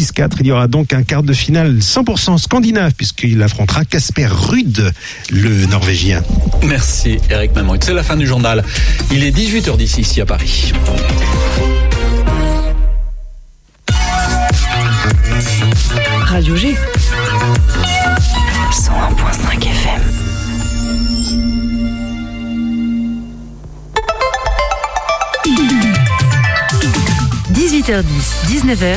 6-4. Il y aura donc un quart de finale 100% scandinave puisqu'il affrontera Casper Ruud, le Norvégien. Merci Eric Maman. C'est la fin du journal. Il est 18h10 ici à Paris. Radio G. 101.5 FM. « 18h10, 19h,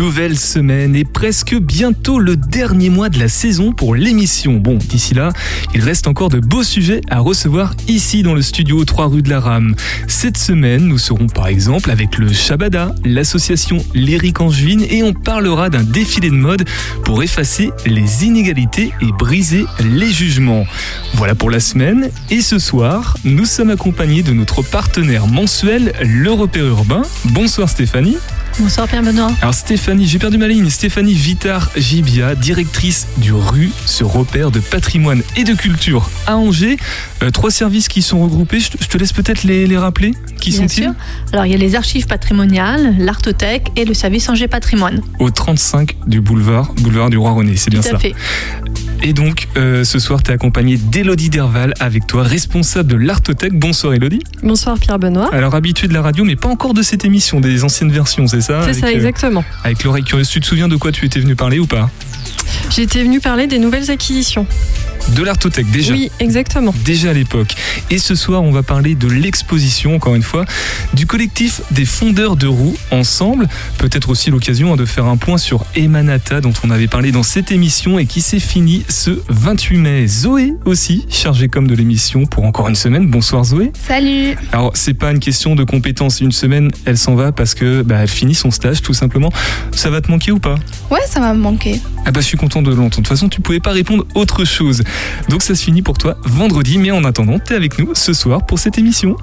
Nouvelle semaine et presque bientôt le dernier mois de la saison pour l'émission. Bon, d'ici là, il reste encore de beaux sujets à recevoir ici dans le studio 3 rue de la Rame. Cette semaine, nous serons par exemple avec le Shabada, l'association Lyrique Angevine et on parlera d'un défilé de mode pour effacer les inégalités et briser les jugements. Voilà pour la semaine et ce soir, nous sommes accompagnés de notre partenaire mensuel, le Repère Urbain. Bonsoir Stéphanie. Bonsoir Pierre Benoît. Alors Stéphanie, j'ai perdu ma ligne. Stéphanie Vitar Gibia, directrice du RU, ce repère de patrimoine et de culture à Angers. Euh, trois services qui sont regroupés. Je te laisse peut-être les, rappeler. Qui sont-ils Alors il y a les archives patrimoniales, l'artothèque et le service Angers Patrimoine. Au 35 du boulevard, boulevard du Roi René, c'est bien ça. Fait. Et donc, euh, ce soir, tu es accompagnée d'Elodie Derval avec toi, responsable de l'Artothèque. Bonsoir Elodie. Bonsoir Pierre Benoît. Alors, habitué de la radio, mais pas encore de cette émission, des anciennes versions, c'est ça C'est ça, euh, exactement. avec l'oreille curieuse. Tu te souviens de quoi? Tu étais venu parler ou pas? J'étais venu parler des nouvelles acquisitions. De l'artothèque déjà. Oui, exactement. Déjà à l'époque. Et ce soir, on va parler de l'exposition, encore une fois, du collectif des fondeurs de roues ensemble. Peut-être aussi l'occasion hein, de faire un point sur Emanata, dont on avait parlé dans cette émission et qui s'est fini ce 28 mai. Zoé aussi, chargée comme de l'émission pour encore une semaine. Bonsoir Zoé. Salut. Alors, c'est pas une question de compétence. Une semaine, elle s'en va parce que bah, elle finit son stage, tout simplement. Ça va te manquer ou pas? Ouais, ça va me manquer. Ah bah, je suis content de l'entendre. De toute façon, tu pouvais pas répondre autre chose. Donc ça se finit pour toi vendredi, mais en attendant, t'es avec nous ce soir pour cette émission.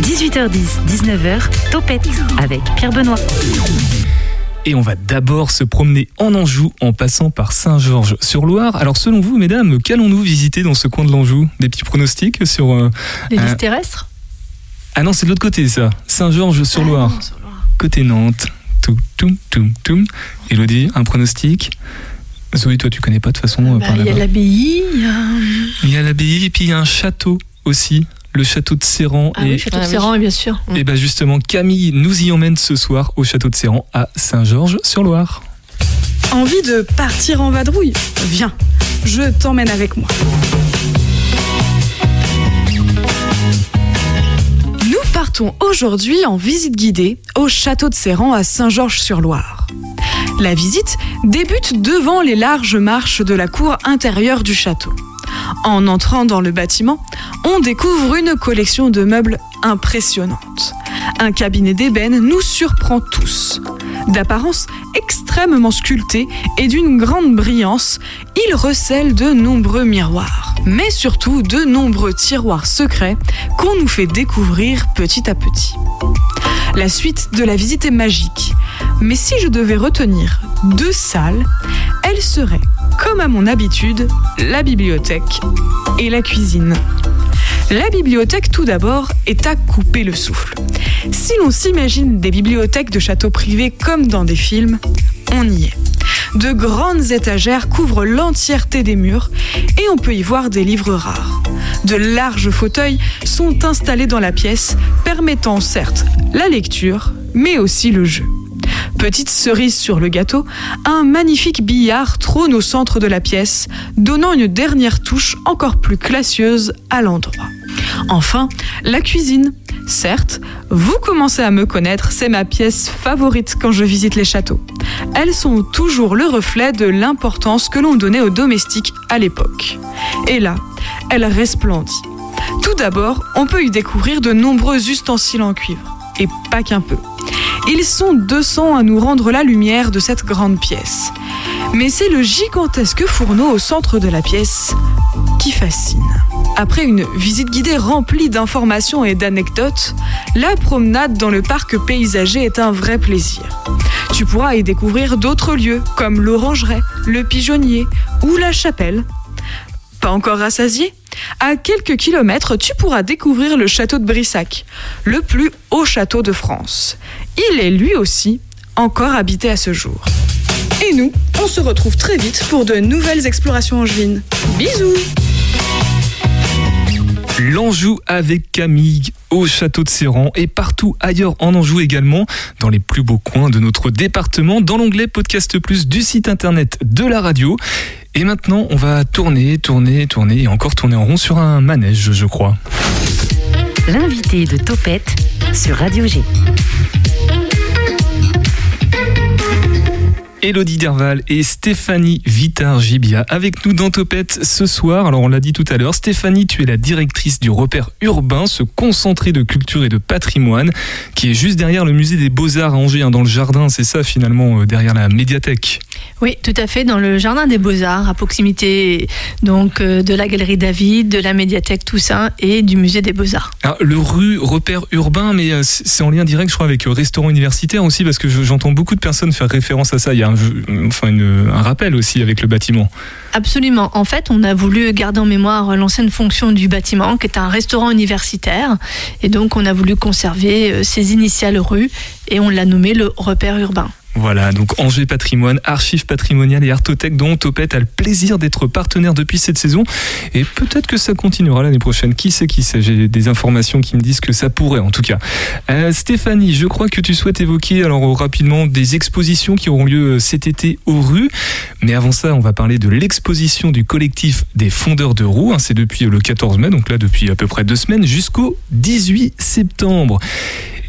18h10, 19h, Topette avec Pierre Benoît. Et on va d'abord se promener en Anjou en passant par Saint-Georges-sur-Loire. Alors selon vous, mesdames, qu'allons-nous visiter dans ce coin de l'Anjou? Des petits pronostics sur... Euh, Les listes terrestres? Ah non, c'est de l'autre côté ça. Saint-Georges-sur-Loire. Ah, côté Nantes. Tout, tout, tout, tout. Elodie, un pronostic? Zoé, toi, tu connais pas de toute façon. Euh, bah, il y a l'abbaye. Il y a l'abbaye et puis il y a un château aussi, le château de Serran. Ah et... le château de Serran, bien sûr. Et bien justement, Camille nous y emmène ce soir au château de Serran à Saint-Georges-sur-Loire. Envie de partir en vadrouille? Viens, je t'emmène avec moi. Partons aujourd'hui en visite guidée au château de Serran à Saint-Georges-sur-Loire. La visite débute devant les larges marches de la cour intérieure du château. En entrant dans le bâtiment, on découvre une collection de meubles impressionnante. Un cabinet d'ébène nous surprend tous. D'apparence extrêmement sculptée et d'une grande brillance, il recèle de nombreux miroirs, mais surtout de nombreux tiroirs secrets qu'on nous fait découvrir petit à petit. La suite de la visite est magique. Mais si je devais retenir deux salles, elles seraient, comme à mon habitude, la bibliothèque et la cuisine. La bibliothèque, tout d'abord, est à couper le souffle. Si l'on s'imagine des bibliothèques de châteaux privés comme dans des films, on y est. De grandes étagères couvrent l'entièreté des murs et on peut y voir des livres rares. De larges fauteuils sont installés dans la pièce, permettant certes la lecture, mais aussi le jeu. Petite cerise sur le gâteau, un magnifique billard trône au centre de la pièce, donnant une dernière touche encore plus classieuse à l'endroit. Enfin, la cuisine. Certes, vous commencez à me connaître, c'est ma pièce favorite quand je visite les châteaux. Elles sont toujours le reflet de l'importance que l'on donnait aux domestiques à l'époque. Et là, elle resplendit. Tout d'abord, on peut y découvrir de nombreux ustensiles en cuivre, et pas qu'un peu. Ils sont 200 à nous rendre la lumière de cette grande pièce. Mais c'est le gigantesque fourneau au centre de la pièce qui fascine. Après une visite guidée remplie d'informations et d'anecdotes, la promenade dans le parc paysager est un vrai plaisir. Tu pourras y découvrir d'autres lieux comme l'orangerie, le pigeonnier ou la chapelle. Pas encore rassasié? À quelques kilomètres, tu pourras découvrir le château de Brissac, le plus haut château de France. Il est lui aussi encore habité à ce jour. Et nous, on se retrouve très vite pour de nouvelles explorations angevines. Bisous L'Anjou avec Camille au château de Serran et partout ailleurs en Anjou également, dans les plus beaux coins de notre département, dans l'onglet Podcast Plus du site internet de la radio. Et maintenant, on va tourner, tourner, tourner et encore tourner en rond sur un manège, je crois. L'invité de Topette sur Radio G. Elodie Derval et Stéphanie Vitar-Gibia avec nous dans Topette ce soir. Alors on l'a dit tout à l'heure, Stéphanie, tu es la directrice du repère urbain, ce concentré de culture et de patrimoine qui est juste derrière le musée des Beaux-Arts à Angers, hein, dans le jardin, c'est ça finalement, euh, derrière la médiathèque. Oui, tout à fait, dans le jardin des Beaux-Arts, à proximité donc euh, de la galerie David, de la médiathèque Toussaint et du musée des Beaux-Arts. Le rue repère urbain, mais euh, c'est en lien direct, je crois, avec le restaurant universitaire aussi, parce que je- j'entends beaucoup de personnes faire référence à ça. Il y a un, enfin, un rappel aussi avec le bâtiment. Absolument. En fait, on a voulu garder en mémoire l'ancienne fonction du bâtiment, qui est un restaurant universitaire. Et donc, on a voulu conserver euh, ses initiales rue et on l'a nommé le repère urbain. Voilà, donc Angers Patrimoine, Archives patrimoniales et Artothèque dont Topette a le plaisir d'être partenaire depuis cette saison. Et peut-être que ça continuera l'année prochaine. Qui sait, qui sait J'ai des informations qui me disent que ça pourrait en tout cas. Euh, Stéphanie, je crois que tu souhaites évoquer alors euh, rapidement des expositions qui auront lieu euh, cet été aux rues. Mais avant ça, on va parler de l'exposition du collectif des fondeurs de roues. hein. C'est depuis le 14 mai, donc là depuis à peu près deux semaines, jusqu'au 18 septembre.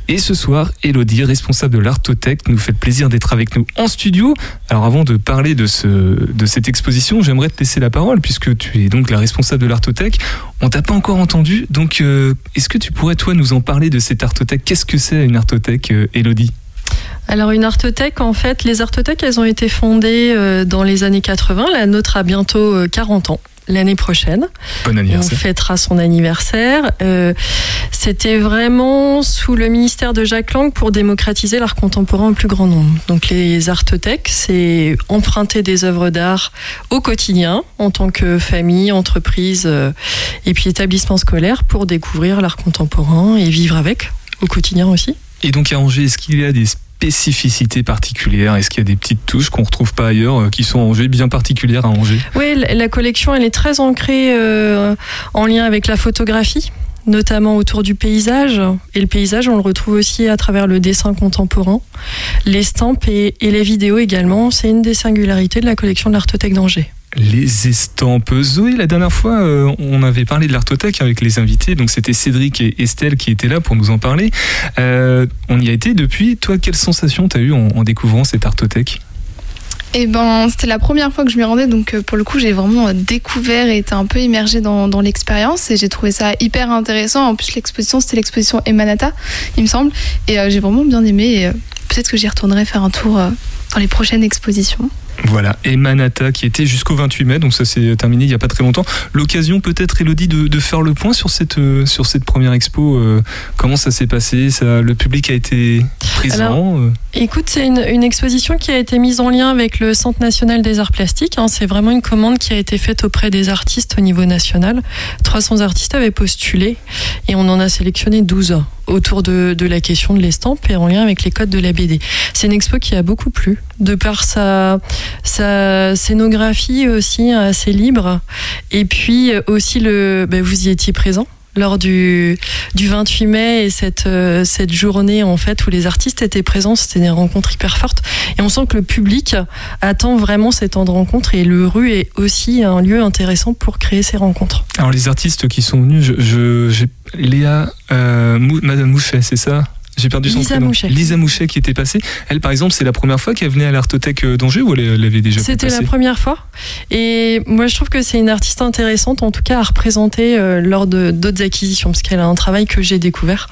Et ce soir, Elodie, responsable de l'Artothèque, nous fait plaisir d'être avec nous en studio. Alors avant de parler de, ce, de cette exposition, j'aimerais te laisser la parole puisque tu es donc la responsable de l'Artothèque. On t'a pas encore entendu, donc euh, est-ce que tu pourrais toi nous en parler de cette Artothèque? Qu'est-ce que c'est une Artothèque, euh, Elodie? Alors une artothèque, en fait, les artothèques, elles ont été fondées euh, dans les années 80. La nôtre a bientôt euh, 40 ans. L'année prochaine, Bon on anniversaire. fêtera son anniversaire. Euh, C'était vraiment sous le ministère de Jacques Lang pour démocratiser l'art contemporain au plus grand nombre. Donc les artothèques, c'est emprunter des œuvres d'art au quotidien en tant que famille, entreprise euh, et puis établissement scolaire pour découvrir l'art contemporain et vivre avec au quotidien aussi. Et donc à Angers, est-ce qu'il y a des spécificités particulières? Est-ce qu'il y a des petites touches qu'on retrouve pas ailleurs, euh, qui sont Angers, bien particulières à Angers? Oui, la la collection, elle est très ancrée euh, en lien avec la photographie, notamment autour du paysage. Et le paysage, on le retrouve aussi à travers le dessin contemporain, l'estampe et, et les vidéos également. C'est une des singularités de la collection de l'Artothèque d'Angers. Les estampes. Zoé, la dernière fois, euh, on avait parlé de l'Artothèque avec les invités, donc c'était Cédric et Estelle qui étaient là pour nous en parler. Euh, on y a été depuis. Toi, quelle sensation t'as eu en, en découvrant cette Artothèque? Et ben, c'était la première fois que je m'y rendais, donc euh, pour le coup, j'ai vraiment découvert et été un peu immergée dans, l'expérience et j'ai trouvé ça hyper intéressant. En plus, l'exposition, c'était l'exposition Emanata, il me semble, et j'ai vraiment bien aimé. Peut-être que j'y retournerai faire un tour dans les prochaines expositions. Voilà, et Manata qui était jusqu'au 28 mai, donc ça s'est terminé il n'y a pas très longtemps. L'occasion peut-être, Elodie, de, de faire le point sur cette, euh, sur cette première expo. euh, comment ça s'est passé ça, Le public a été présent Alors, euh, Écoute, c'est une, une exposition qui a été mise en lien avec le Centre national des arts plastiques. hein. C'est vraiment une commande qui a été faite auprès des artistes au niveau national. 300 artistes avaient postulé et on en a sélectionné 12 autour de, de la question de l'estampe et en lien avec les codes de la BD. C'est une expo qui a beaucoup plu, de par sa, sa scénographie aussi hein, assez libre. Et puis euh, aussi le, ben, vous y étiez présent lors du, du 28 mai et cette, euh, cette journée en fait où les artistes étaient présents, c'était des rencontres hyper fortes. Et on sent que le public attend vraiment ces temps de rencontre et le rue est aussi un lieu intéressant pour créer ces rencontres. Alors les artistes qui sont venus, je, je- Léa euh, Madame Mouchet, c'est ça? J'ai perdu son Lisa prénom. Mouchet. Lisa Mouchet qui était passée. Elle, par exemple, c'est la première fois qu'elle venait à l'Artothèque euh, d'Angers ou elle l'avait déjà C'était la première fois et moi je trouve que c'est une artiste intéressante en tout cas à représenter euh, lors de d'autres acquisitions parce qu'elle a un travail que j'ai découvert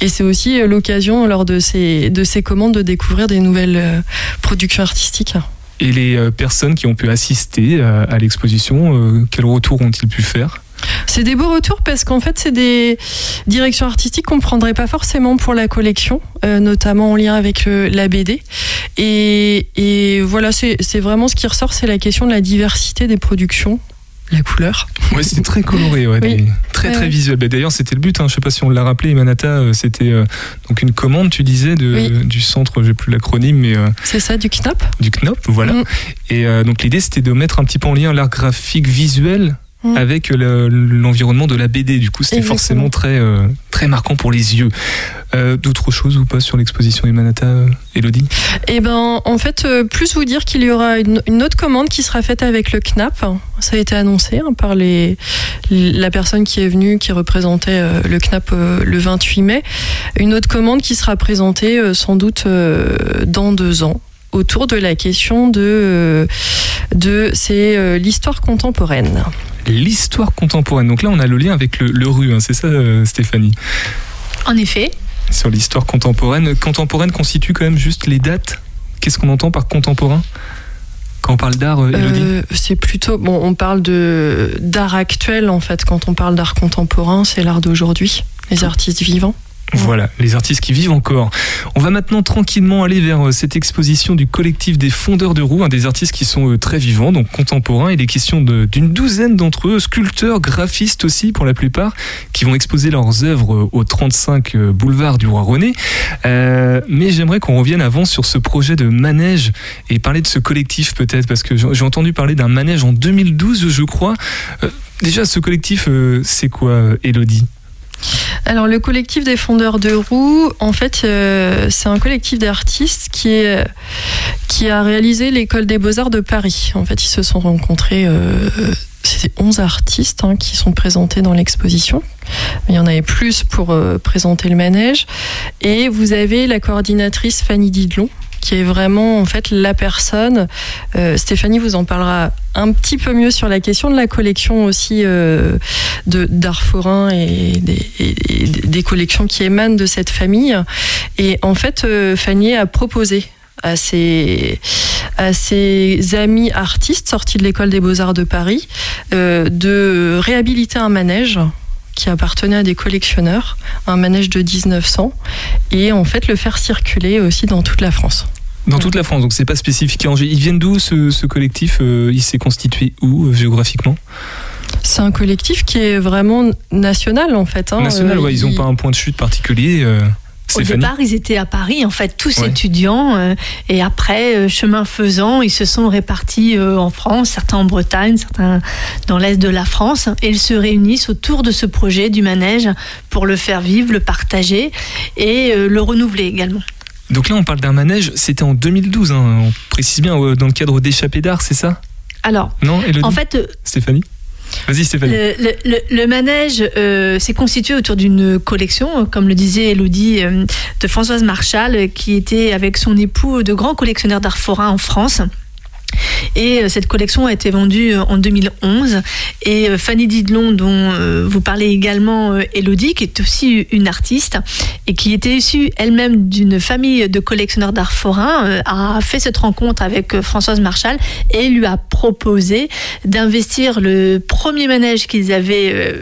et c'est aussi euh, l'occasion lors de ces, de ces commandes de découvrir des nouvelles euh, productions artistiques. Et les personnes qui ont pu assister à l'exposition, quel retour ont-ils pu faire? C'est des beaux retours parce qu'en fait, c'est des directions artistiques qu'on ne prendrait pas forcément pour la collection, euh, notamment en lien avec le- la BD. Et, et voilà, c'est c'est vraiment ce qui ressort, c'est la question de la diversité des productions, la couleur. Ouais, c'était très coloré, ouais, Oui. très très ouais. visuel. Bah, D'ailleurs, c'était le but. Hein, je sais pas si on l'a rappelé, Imanata, euh, c'était euh, donc une commande, tu disais, de, Oui. du centre, j'ai plus l'acronyme, mais euh, C'est ça, du KNAP du CNOP, voilà. Mm. Et euh, donc l'idée, c'était de mettre un petit peu en lien l'art graphique visuel. Avec le- l'environnement de la BD, du coup, c'était forcément très euh, très marquant pour les yeux. Euh, D'autres choses ou pas sur l'exposition Imanata, euh, Elodie? Eh ben, en fait, plus vous dire qu'il y aura une, une autre commande qui sera faite avec le KNAP. Ça a été annoncé hein, par les, la personne qui est venue, qui représentait le euh, le 28 mai. Une autre commande qui sera présentée sans doute dans deux ans autour de la question de, de c'est l'histoire contemporaine. L'histoire contemporaine. Donc là, on a le lien avec le, le rue, hein, c'est ça, euh, Stéphanie? En effet, sur l'histoire contemporaine. Contemporaine constitue quand même juste les dates. Qu'est-ce qu'on entend par contemporain? Quand on parle d'art, euh, Euh, c'est plutôt bon. On parle de d'art actuel en fait. Quand on parle d'art contemporain, c'est l'art d'aujourd'hui, les artistes vivants. Voilà, les artistes qui vivent encore. On va maintenant tranquillement aller vers euh, cette exposition du collectif des fondeurs de roues, un des artistes qui sont euh, très vivants, donc contemporains. Il est question d'une douzaine d'entre eux, sculpteurs, graphistes aussi pour la plupart, qui vont exposer leurs œuvres euh, au 35 euh, boulevard du Roi René. Mais j'aimerais qu'on revienne avant sur ce projet de manège et parler de ce collectif peut-être, parce que j'ai entendu parler d'un manège en 2012, je crois. Déjà, ce collectif, c'est quoi, Elodie Alors le collectif des fondeurs de roues, en fait, euh, c'est un collectif d'artistes qui a réalisé l'école des beaux arts de Paris. En fait, ils se sont rencontrés. Euh, c'est 11 artistes hein, qui sont présentés dans l'exposition. Il y en avait plus pour euh, présenter le manège. Et vous avez la coordinatrice Fanny Didlon, qui est vraiment en fait la personne. Euh, Stéphanie vous en parlera un petit peu mieux sur la question de la collection aussi euh, d'art forain et des, collections qui émanent de cette famille. Et en fait, euh, Fanny a proposé à ses, à ses amis artistes sortis de l'école des beaux-arts de Paris de réhabiliter un manège qui appartenait à des collectionneurs, un manège de 1900, et en fait le faire circuler aussi dans toute la France. Dans toute la France, donc c'est pas spécifique à Angers. Ils viennent d'où ce, ce collectif euh, Il s'est constitué où euh, géographiquement? C'est un collectif qui est vraiment national en fait. hein. National, Euh, ouais, ils ont il- pas un point de chute particulier. euh, au départ, ils étaient à Paris, en fait, tous Ouais. étudiants. euh, et après, euh, chemin faisant, ils se sont répartis euh, en France, certains en Bretagne, certains dans l'est de la France. Et ils se réunissent autour de ce projet du manège pour le faire vivre, le partager et euh, le renouveler également. Donc là, on parle d'un manège, c'était en 2012, hein, on précise bien, euh, dans le cadre d'échappée d'art, c'est ça? Alors, Non, Elodie? en fait, euh, Stéphanie? Vas-y, Stéphanie. Le, le- le- le manège euh, s'est constitué autour d'une collection, comme le disait Elodie, euh, de Françoise Marchal, qui était avec son époux de grands collectionneurs d'art forain en France. Et euh, cette collection a été vendue euh, en 2011. Et euh, Fanny Didlon, dont vous parlez également, Elodie, qui est aussi une artiste et qui était issue elle-même d'une famille de collectionneurs d'art forain, a fait cette rencontre avec Françoise Marchal et lui a proposé d'investir le premier manège qu'ils avaient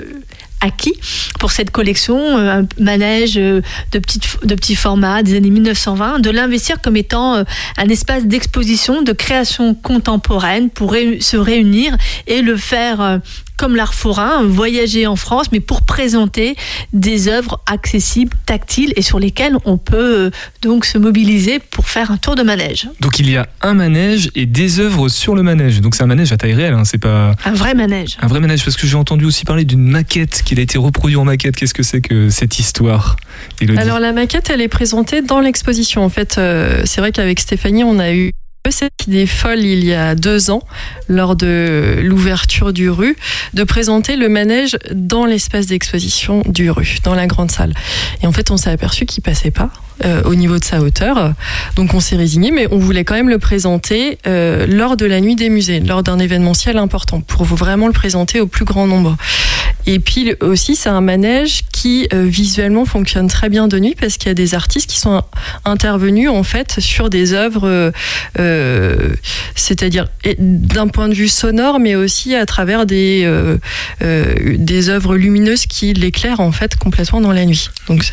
acquis pour cette collection, euh, un manège euh, de, petite, de petit format des années 1920, de l'investir comme étant euh, un espace d'exposition, de création contemporaine pour se réunir et le faire comme l'art forain, voyager en France, mais pour présenter des œuvres accessibles, tactiles et sur lesquelles on peut euh, donc se mobiliser pour faire un tour de manège. Donc il y a un manège et des œuvres sur le manège. Donc c'est un manège à taille réelle, hein, c'est pas Un vrai manège. un vrai manège, parce que j'ai entendu aussi parler d'une maquette, qu'il a été reproduit en maquette. Qu'est-ce que c'est que cette histoire Alors la maquette, elle est présentée dans l'exposition. En fait, euh, c'est vrai qu'avec Stéphanie, on a eu cette idée folle il y a deux ans, lors de l'ouverture du rue, de présenter le manège dans l'espace d'exposition du rue, dans la grande salle. Et en fait, on s'est aperçu qu'il passait pas euh, au niveau de sa hauteur. Donc on s'est résigné, mais on voulait quand même le présenter euh, lors de la nuit des musées, lors d'un événementiel important, pour vraiment le présenter au plus grand nombre. Et puis aussi, c'est un manège qui euh, visuellement fonctionne très bien de nuit parce qu'il y a des artistes qui sont intervenus en fait sur des œuvres, c'est-à-dire d'un point de vue sonore, mais aussi à travers des des œuvres lumineuses qui l'éclairent en fait complètement dans la nuit. Donc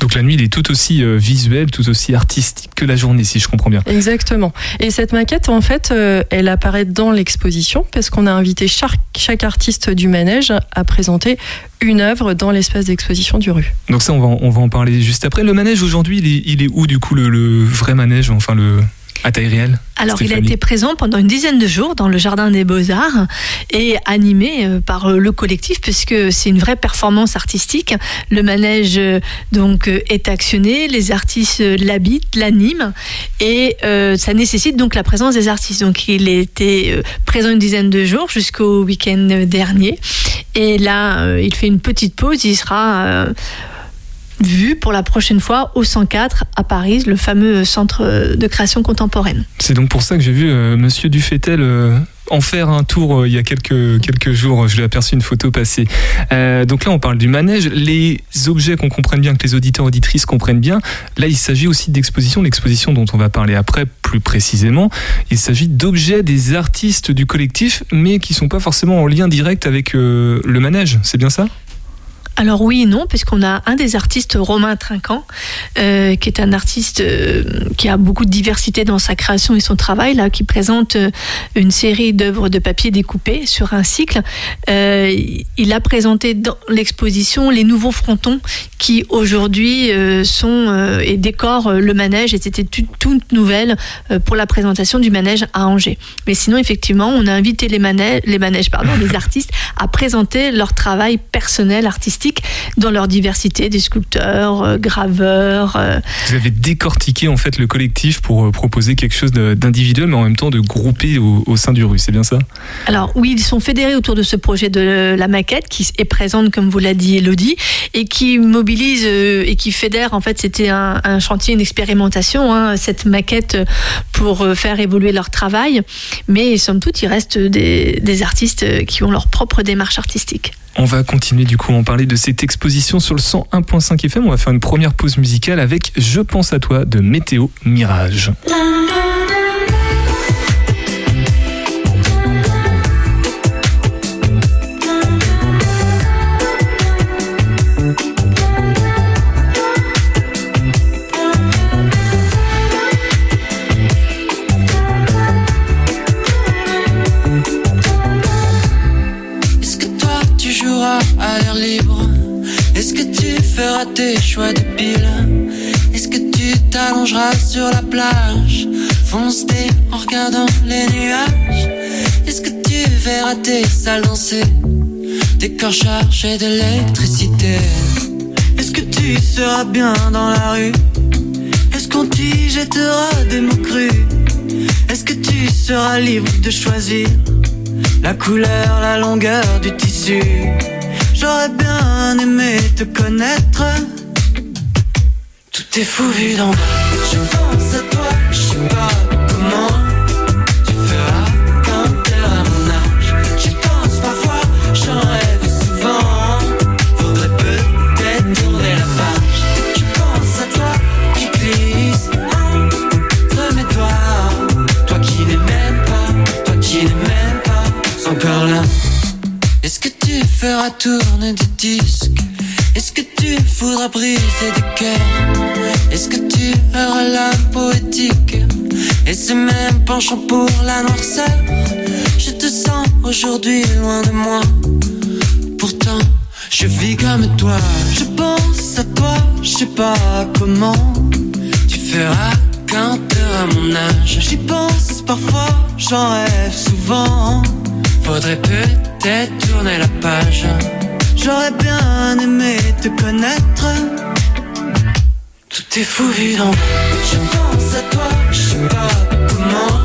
Donc la nuit, il est tout aussi visuel, tout aussi artistique que la journée, si je comprends bien. Exactement. Et cette maquette, en fait, euh, elle apparaît dans l'exposition parce qu'on a invité chaque, chaque artiste du manège à présenter une œuvre dans l'espace d'exposition du rue. Donc ça, on va, on va en parler juste après. Le manège aujourd'hui, il est, il est où du coup le, le vrai manège, enfin le à taille réelle Alors, il a été présent pendant une dizaine de jours dans le Jardin des Beaux-Arts et animé euh, par euh, le collectif, puisque c'est une vraie performance artistique. Le manège euh, donc est actionné, les artistes l'habitent, l'animent, et euh, ça nécessite donc la présence des artistes. Donc, il était euh, présent une dizaine de jours jusqu'au week-end dernier, et là, euh, il fait une petite pause. Il sera euh, vu pour la prochaine fois au 104 à Paris, le fameux centre de création contemporaine. C'est donc pour ça que j'ai vu euh, Monsieur Dufetel euh, en faire un tour euh, il y a quelques, quelques jours. Je l'ai aperçu une photo passer. Euh, donc là, on parle du manège. Les objets qu'on comprenne bien, que les auditeurs auditrices comprennent bien. Là, il s'agit aussi d'exposition, l'exposition dont on va parler après plus précisément. Il s'agit d'objets des artistes du collectif, mais qui sont pas forcément en lien direct avec le manège. C'est bien ça? Alors oui et non, puisqu'on a un des artistes, Romain Trinquant, euh, qui est un artiste euh, qui a beaucoup de diversité dans sa création et son travail, là, qui présente euh, une série d'œuvres de papier découpées sur un cycle. Il a présenté dans l'exposition les nouveaux frontons qui aujourd'hui sont et décorent le manège et c'était toute, toute nouvelle pour la présentation du manège à Angers. Mais sinon, effectivement, on a invité les manèges, les manèges pardon, les artistes à présenter leur travail personnel, artistique, dans leur diversité, des sculpteurs, euh, graveurs. euh, Vous avez décortiqué en fait le collectif pour euh, proposer quelque chose d'individuel, mais en même temps de groupé au, au sein du rue. C'est bien ça? Alors oui, ils sont fédérés autour de ce projet de la maquette qui est présente, comme vous l'a dit Elodie, et qui mobilise et qui fédère. En fait, c'était un, un chantier, une expérimentation, hein, cette maquette pour faire évoluer leur travail. Mais somme toute, il reste des, des artistes qui ont leur propre démarche artistique. On va continuer du coup à en parler de cette exposition sur le 101.5 FM. On va faire une première pause musicale avec Je pense à toi de Météo Mirage. Sur la plage Foncer en regardant les nuages Est-ce que tu verras tes salles danser? Des corps chargés d'électricité Est-ce que tu seras bien dans la rue? Est-ce qu'on t'y jettera des mots crus? Est-ce que tu seras libre de choisir la couleur, la longueur du tissu? J'aurais bien aimé te connaître. Tout est fou vu d'en bas. Je pense à toi, je sais pas comment Tu feras quand t'auras mon âge. Je pense parfois, j'en rêve souvent. Faudrait peut-être tourner la marche Je pense à toi qui glisse Entre mes doigts. Toi qui n'aime pas, toi qui n'aime pas Sans là. Est-ce que tu feras tourner des tissus? Voudras briser des cœurs Est-ce que tu auras l'âme poétique? Et ce même penchant pour la noirceur. Je te sens aujourd'hui loin de moi. Pourtant, je vis comme toi. Je pense à toi, je sais pas comment. Tu feras quand t'auras mon âge. J'y pense parfois, j'en rêve souvent. Faudrait peut-être tourner la page. J'aurais bien aimé te connaître. Tout est fou bas. Je pense à toi, je sais pas comment.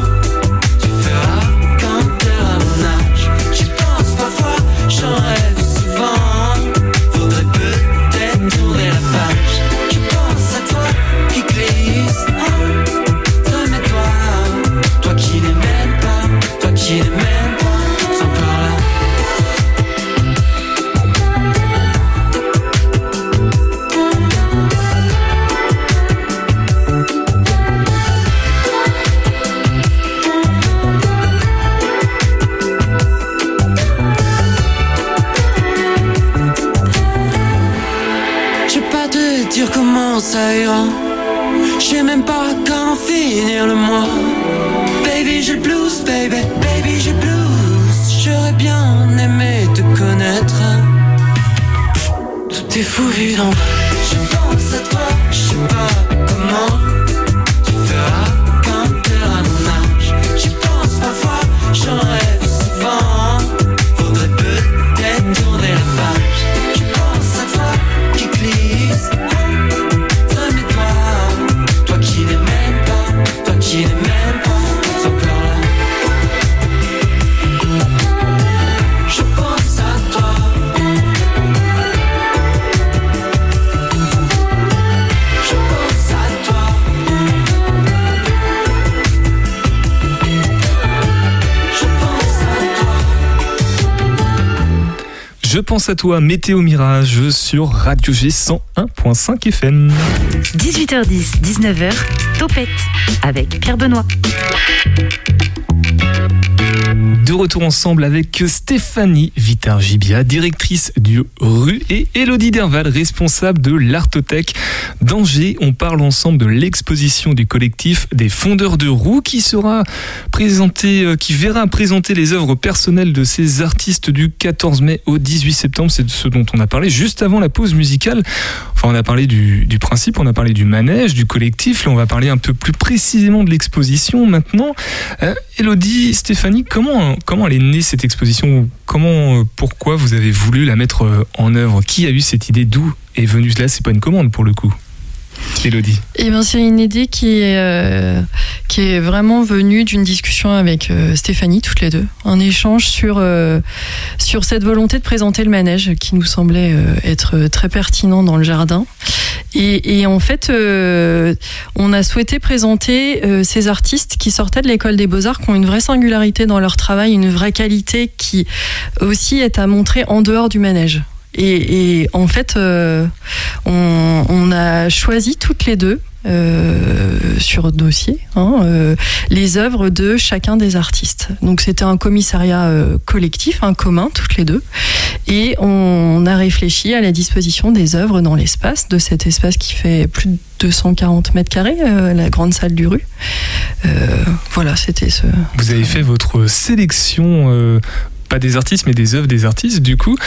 Je sais même pas comment finir le mois. Baby, j'ai le blues, baby, baby, j'ai le blues. J'aurais bien aimé te connaître. Tout est fou vu d'en Je pense à toi, Météo Mirage sur Radio G 101.5 FM. 18h10, 19h, Topette avec Pierre Benoît. De retour ensemble avec Stéphanie Vitar-Gibia, directrice du RU, et Elodie Derval, responsable de l'Artothèque d'Angers. On parle ensemble de l'exposition du collectif des fondeurs de roues qui sera présentée, euh, qui verra présenter les œuvres personnelles de ces artistes du 14 mai au 18 septembre. C'est ce dont on a parlé juste avant la pause musicale. Enfin, on a parlé du, principe, on a parlé du manège, du collectif. Là, on va parler un peu plus précisément de l'exposition maintenant. Euh, Elodie, Stéphanie, comment, comment elle est née cette exposition Comment, euh, pourquoi vous avez voulu la mettre euh, en œuvre? Qui a eu cette idée? D'où est venue Là, c'est pas une commande pour le coup. Elodie. Eh ben, c'est une idée qui est, euh, qui est vraiment venue d'une discussion avec euh, Stéphanie, toutes les deux. Un échange sur, euh, sur cette volonté de présenter le manège qui nous semblait être très pertinent dans le jardin. Et, et en fait, on a souhaité présenter ces artistes qui sortaient de l'école des beaux-arts, qui ont une vraie singularité dans leur travail, une vraie qualité qui aussi est à montrer en dehors du manège. Et, en fait, euh, on, on a choisi toutes les deux. euh, sur dossier hein, euh, les œuvres de chacun des artistes. Donc c'était un commissariat euh, collectif, un commun, toutes les deux, et on a réfléchi à la disposition des œuvres dans l'espace, de cet espace qui fait plus de 240 mètres carrés, la grande salle du rue. Voilà, c'était ce. Vous avez fait votre sélection, pas des artistes, mais des œuvres des artistes. Du coup,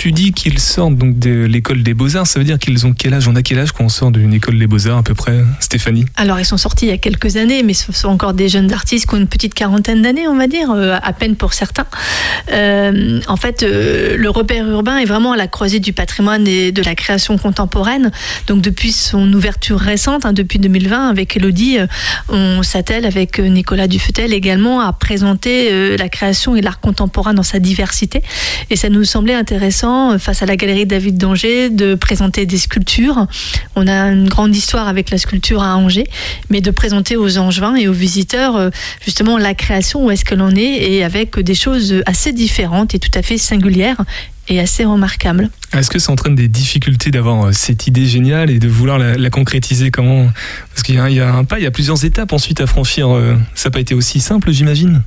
tu dis qu'ils sortent donc de l'école des beaux-arts. Ça veut dire qu'ils ont quel âge? On a quel âge quand on sort d'une école des beaux-arts à peu près, Stéphanie? Alors, ils sont sortis il y a quelques années, mais ce sont encore des jeunes artistes qui ont une petite quarantaine d'années, on va dire, euh, à peine pour certains. Euh, en fait, euh, le repère urbain est vraiment à la croisée du patrimoine et de la création contemporaine. Donc, depuis son ouverture récente, hein, depuis 2020, avec Elodie, on s'attelle avec Nicolas Dufetel également à présenter la création et l'art contemporain dans sa diversité. Et ça nous semblait intéressant, euh, face à la galerie David d'Angers, de présenter des sculptures. On a une grande histoire avec la sculpture à Angers, mais de présenter aux Angevins et aux visiteurs euh, justement la création, où est-ce que l'on est, et avec des choses assez différentes et tout à fait singulières et assez remarquables. Est-ce que ça entraîne des difficultés d'avoir euh, cette idée géniale et de vouloir la, concrétiser? Comment? Parce qu'il y, y a un pas, il y a plusieurs étapes ensuite à franchir. Ça n'a pas été aussi simple, j'imagine?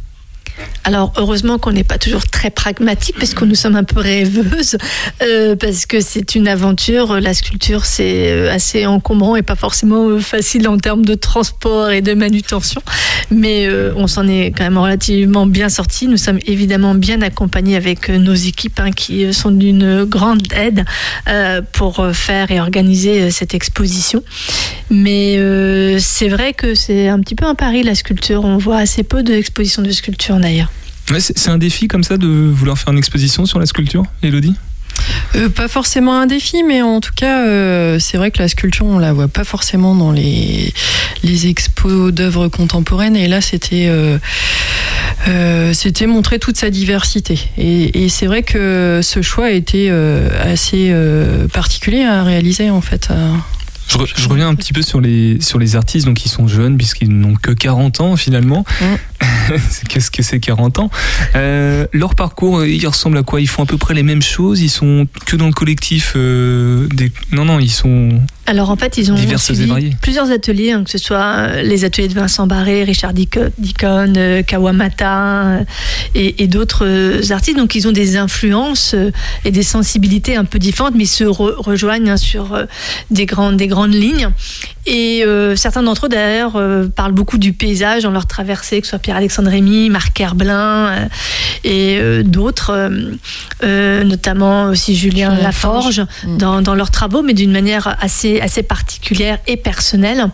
Alors heureusement qu'on n'est pas toujours très pragmatique parce que nous sommes un peu rêveuses euh, parce que c'est une aventure. La sculpture c'est euh, assez encombrant et pas forcément euh, facile en termes de transport et de manutention, mais on s'en est quand même relativement bien sorti. Nous sommes évidemment bien accompagnés avec nos équipes hein, qui sont d'une grande aide pour faire et organiser cette exposition. Mais c'est vrai que c'est un petit peu un pari la sculpture. On voit assez peu d'expositions de sculpture d'ailleurs. Ouais, c'est un défi comme ça de vouloir faire une exposition sur la sculpture, Elodie Euh, pas forcément un défi, mais en tout cas, euh, c'est vrai que la sculpture, on la voit pas forcément dans les, les expos d'œuvres contemporaines. Et là, c'était euh, c'était montrer toute sa diversité. Et, et c'est vrai que ce choix a été assez particulier à réaliser, en fait. Je, re- je reviens un petit peu sur les, sur les artistes, donc ils sont jeunes puisqu'ils n'ont que 40 ans finalement. C'est- Qu'est-ce que c'est 40 ans? Euh, Leur parcours, il ressemble à quoi? Ils font à peu près les mêmes choses? Ils sont que dans le collectif euh, des... Non, non, ils sont Alors en fait, ils ont suivi plusieurs ateliers, hein, que ce soit euh, les ateliers de Vincent Barré, Richard Deacon, euh, Kawamata euh, et, et d'autres euh, artistes. Donc ils ont des influences et des sensibilités un peu différentes, mais ils se re- rejoignent hein, sur des grandes, des grandes lignes. Et euh, certains d'entre eux d'ailleurs euh, parlent beaucoup du paysage dans leur traversée, que ce soit Pierre-Alexandre Rémy, Marc Herblin euh, et euh, d'autres, euh, euh, notamment aussi Julien Julien Laforge, dans, dans leurs travaux, mais d'une manière assez, assez particulière et personnelle.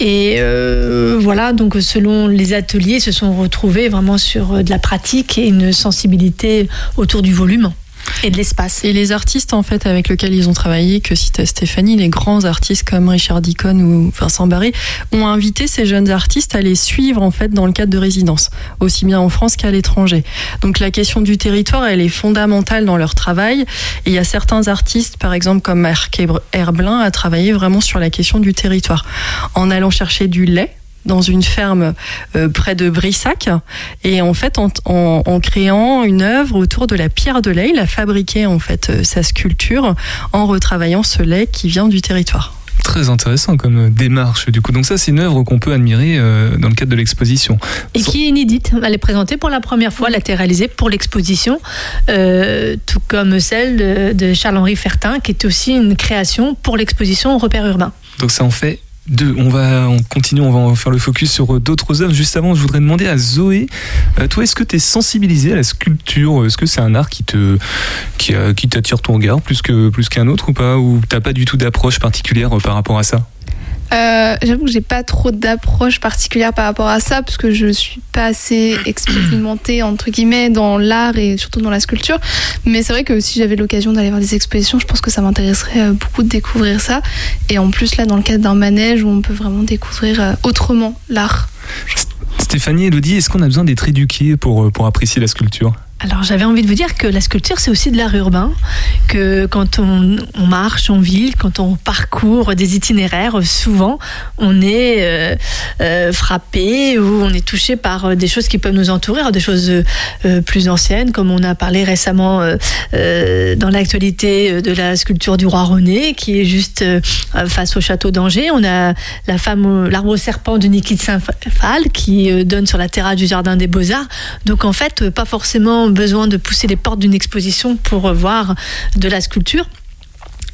Et euh, voilà, donc selon les ateliers, se sont retrouvés vraiment sur euh, de la pratique et une sensibilité autour du volume et de l'espace. Et les artistes en fait avec lesquels ils ont travaillé, que citait Stéphanie, les grands artistes comme Richard Deacon ou Vincent Barré, ont invité ces jeunes artistes à les suivre en fait dans le cadre de résidences, aussi bien en France qu'à l'étranger. Donc la question du territoire, elle est fondamentale dans leur travail. Et il y a certains artistes, par exemple comme Marc Herblin, à travailler vraiment sur la question du territoire, en allant chercher du lait dans une ferme euh, près de Brissac et en fait en, en- en créant une œuvre autour de la pierre de lait, il a fabriqué en fait euh, sa sculpture en retravaillant ce lait qui vient du territoire. Très intéressant comme euh, démarche du coup. Donc ça c'est une œuvre qu'on peut admirer euh, dans le cadre de l'exposition. Et qui est inédite. Elle est présentée pour la première fois. Elle a été réalisée pour l'exposition, euh, tout comme celle de, de Charles-Henri Fertin, qui est aussi une création pour l'exposition Repère urbain. Donc ça en fait deux. On va on continue, on va faire le focus sur euh, d'autres œuvres. Juste avant, je voudrais demander à Zoé, euh, toi, est-ce que tu es sensibilisée à la sculpture? Est-ce que c'est un art qui te qui, euh, qui t'attire ton regard plus que plus qu'un autre ou pas? Ou t'as pas du tout d'approche particulière par rapport à ça? Euh, J'avoue que j'ai pas trop d'approche particulière par rapport à ça, parce que je suis pas assez expérimentée entre guillemets dans l'art et surtout dans la sculpture. Mais c'est vrai que si j'avais l'occasion d'aller voir des expositions, je pense que ça m'intéresserait euh, beaucoup de découvrir ça. Et en plus là, dans le cadre d'un manège où on peut vraiment découvrir euh, autrement l'art. Stéphanie, Elodie, est-ce qu'on a besoin d'être éduqué pour, pour apprécier la sculpture? Alors j'avais envie de vous dire que la sculpture c'est aussi de l'art urbain, que quand on, marche en ville, quand on parcourt des itinéraires, souvent on est euh, euh, frappé ou on est touché par euh, des choses qui peuvent nous entourer, des choses plus anciennes, comme on a parlé récemment dans l'actualité de la sculpture du roi René, qui est juste face au château d'Angers. On a la femme, l'arbre serpent de Niki de Saint-Phal qui donne sur la terrasse du jardin des Beaux-Arts. Donc en fait, pas forcément besoin de pousser les portes d'une exposition pour voir de la sculpture.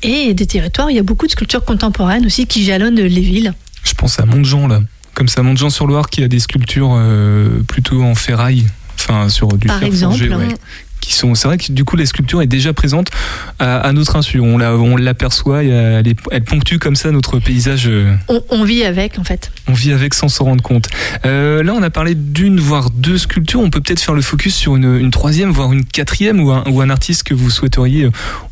Et des territoires, il y a beaucoup de sculptures contemporaines aussi qui jalonnent les villes. Je pense à Montjean là, comme ça, Montjean sur Loire qui a des sculptures euh, plutôt en ferraille, enfin sur du Par fer exemple. forgé, ouais. Qui sont, c'est vrai que du coup la sculpture est déjà présente à, à notre insu. On la, on l'aperçoit, elle, elle ponctue comme ça notre paysage. euh, On, on vit avec en fait. on vit avec sans s'en rendre compte. Euh, là, on a parlé d'une voire deux sculptures. On peut peut-être faire le focus sur une, une troisième, voire une quatrième, ou un, ou un artiste que vous souhaiteriez. euh,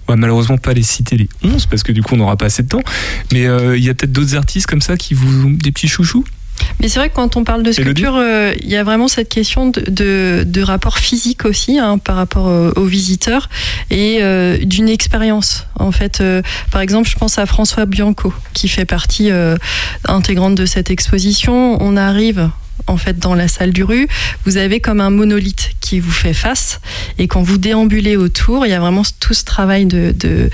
On va malheureusement pas les citer les 11 parce que du coup on n'aura pas assez de temps. Mais euh, il y a peut-être d'autres artistes comme ça qui vous des petits chouchous? Mais c'est vrai que quand on parle de sculpture, euh, il y a vraiment cette question de, de, de rapport physique aussi hein, par rapport euh, aux visiteurs et euh, d'une expérience. En fait, euh, par exemple, je pense à François Bianco qui fait partie intégrante de cette exposition. On arrive en fait dans la salle du rue, vous avez comme un monolithe qui vous fait face. Et quand vous déambulez autour, il y a vraiment tout ce travail de,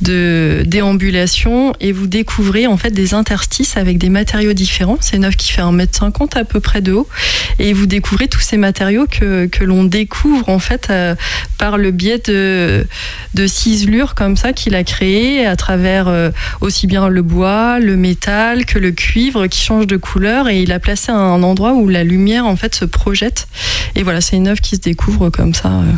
déambulation. Et vous découvrez en fait des interstices avec des matériaux différents. C'est une œuvre qui fait 1m50 à peu près de haut. Et vous découvrez tous ces matériaux que, l'on découvre en fait euh, par le biais de, de ciselures comme ça qu'il a créé à travers euh, aussi bien le bois, le métal que le cuivre qui change de couleur. Et il a placé un endroit où la lumière en fait se projette. Et voilà c'est une œuvre qui se découvre comme ça euh,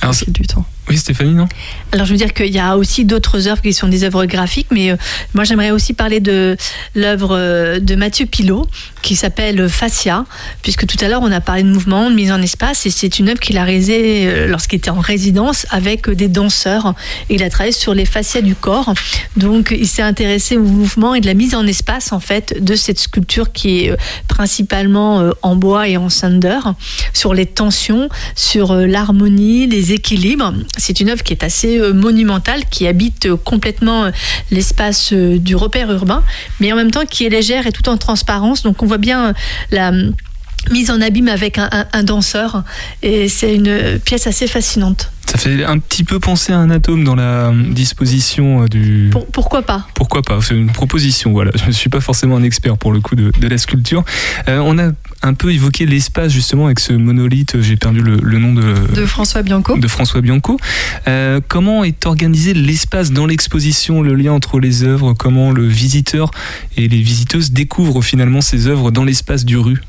Alors, au fil du temps. Stéphanie, non? Alors je veux dire qu'il y a aussi d'autres œuvres qui sont des œuvres graphiques, mais euh, moi j'aimerais aussi parler de l'œuvre euh, de Mathieu Pilot qui s'appelle Fascia, puisque tout à l'heure on a parlé de mouvement, de mise en espace, et c'est une œuvre qu'il a réalisée euh, lorsqu'il était en résidence avec des danseurs. Et il a travaillé sur les fascias du corps, donc il s'est intéressé au mouvement et de la mise en espace en fait de cette sculpture qui est principalement en bois et en cinder, sur les tensions, sur l'harmonie, les équilibres. C'est une œuvre qui est assez euh, monumentale, qui habite euh, complètement euh, l'espace du repère urbain, mais en même temps qui est légère et tout en transparence. Donc on voit bien la mise en abîme avec un, un- un danseur. Et c'est une pièce assez fascinante. Ça fait un petit peu penser à un atome dans la disposition euh, du. Pour- pourquoi pas? Pourquoi pas? C'est une proposition, voilà. Je ne suis pas forcément un expert pour le coup de, de la sculpture. Euh, on a un peu évoqué l'espace justement avec ce monolithe, j'ai perdu le, le nom de, De François Bianco. de François Bianco. Euh, comment est organisé l'espace dans l'exposition, le lien entre les œuvres? Comment le visiteur et les visiteuses découvrent finalement ces œuvres dans l'espace du rue?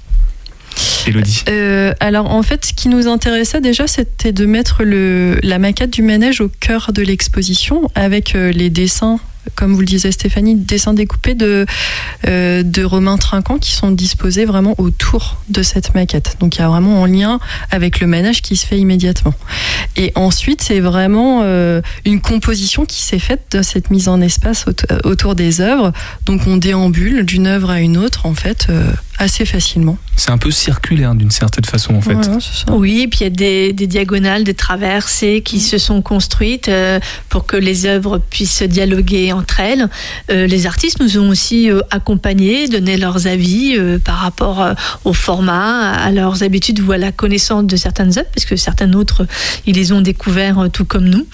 Euh, alors en fait, ce qui nous intéressait déjà, c'était de mettre la maquette du manège au cœur de l'exposition avec euh, les dessins, comme vous le disait Stéphanie, dessins découpés de, euh, de Romain Trinquant qui sont disposés vraiment autour de cette maquette. Donc il y a vraiment en lien avec le manège qui se fait immédiatement. Et ensuite, c'est vraiment euh, une composition qui s'est faite de cette mise en espace aut- euh, autour des œuvres. Donc on déambule d'une œuvre à une autre en fait euh, assez facilement. C'est un peu circulaire d'une certaine façon en fait. Voilà. Oui, puis il y a des, des diagonales, des traversées qui se sont construites euh, pour que les œuvres puissent dialoguer entre elles. Euh, les artistes nous ont aussi euh, accompagnés, donné leurs avis euh, par rapport au format, à leurs habitudes ou à la connaissance de certaines œuvres, parce que certaines autres, ils les ont découverts euh, tout comme nous.